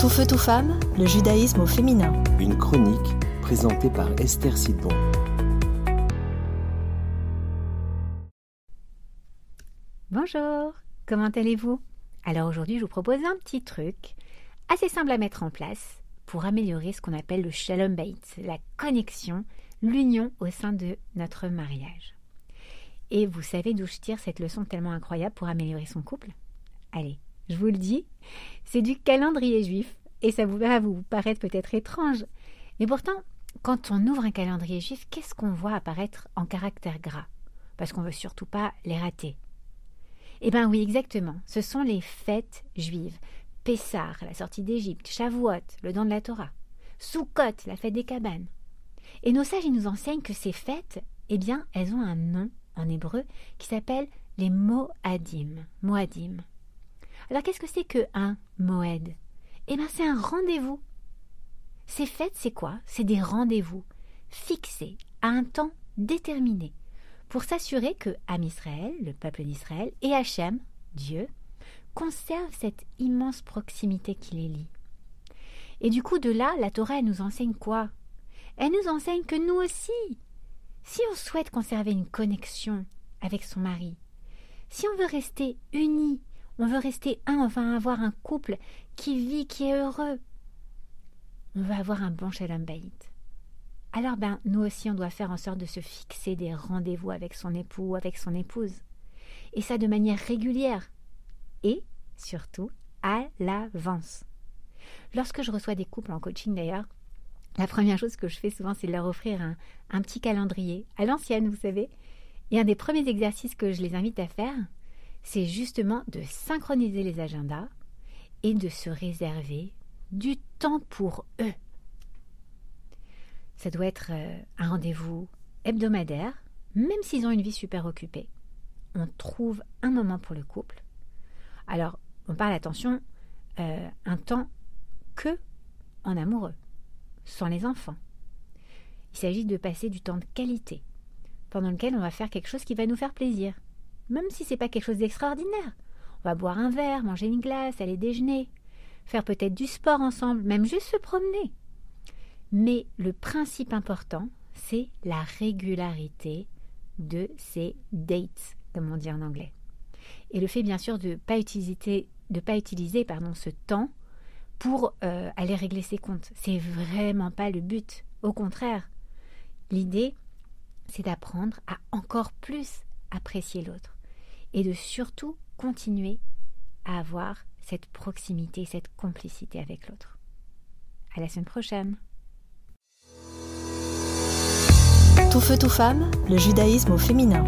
Tout feu, tout femme, le judaïsme au féminin. Une chronique présentée par Esther Sidbon. Bonjour, comment allez-vous? Alors aujourd'hui, je vous propose un petit truc assez simple à mettre en place pour améliorer ce qu'on appelle le shalom bait, la connexion, l'union au sein de notre mariage. Et vous savez d'où je tire cette leçon tellement incroyable pour améliorer son couple? Allez, je vous le dis, c'est du calendrier juif et ça va vous paraître peut-être étrange. Mais pourtant, quand on ouvre un calendrier juif, qu'est-ce qu'on voit apparaître en caractère gras? Parce qu'on veut surtout pas les rater. Eh bien oui, exactement. Ce sont les fêtes juives. Pessah, la sortie d'Égypte, Shavuot, le don de la Torah, Sukkot, la fête des cabanes. Et nos sages nous enseignent que ces fêtes, eh bien, elles ont un nom en hébreu qui s'appelle les Moadim. Moadim. Alors qu'est-ce que c'est que un Moed? Eh bien, c'est un rendez-vous. Ces fêtes, c'est quoi? C'est des rendez-vous fixés à un temps déterminé pour s'assurer que Am Israël, le peuple d'Israël, et Hachem, Dieu, conservent cette immense proximité qui les lie. Et du coup, de là, la Torah, nous enseigne quoi? Elle nous enseigne que nous aussi, si on souhaite conserver une connexion avec son mari, si on veut rester unis, on veut rester un, on avoir un couple qui vit, qui est heureux, on veut avoir un bon shalom bayit. Alors ben, nous aussi, on doit faire en sorte de se fixer des rendez-vous avec son époux ou avec son épouse. Et ça de manière régulière. Et, surtout, à l'avance. Lorsque je reçois des couples en coaching d'ailleurs, la première chose que je fais souvent, c'est de leur offrir un petit calendrier, à l'ancienne, vous savez. Et un des premiers exercices que je les invite à faire, c'est justement de synchroniser les agendas et de se réserver du temps pour eux. Ça doit être euh, un rendez-vous hebdomadaire, même s'ils ont une vie super occupée. On trouve un moment pour le couple. Alors, on parle, attention, euh, un temps que en amoureux, sans les enfants. Il s'agit de passer du temps de qualité, pendant lequel on va faire quelque chose qui va nous faire plaisir, même si c'est pas quelque chose d'extraordinaire. On va boire un verre, manger une glace, aller déjeuner, faire peut-être du sport ensemble, même juste se promener. Mais le principe important, c'est la régularité de ces dates, comme on dit en anglais. Et le fait bien sûr de ne pas utiliser, de pas utiliser pardon, ce temps pour euh, aller régler ses comptes. C'est vraiment pas le but. Au contraire, l'idée, c'est d'apprendre à encore plus apprécier l'autre et de surtout continuer à avoir cette proximité, cette complicité avec l'autre. À la semaine prochaine. Tout feu, tout femme, le judaïsme au féminin.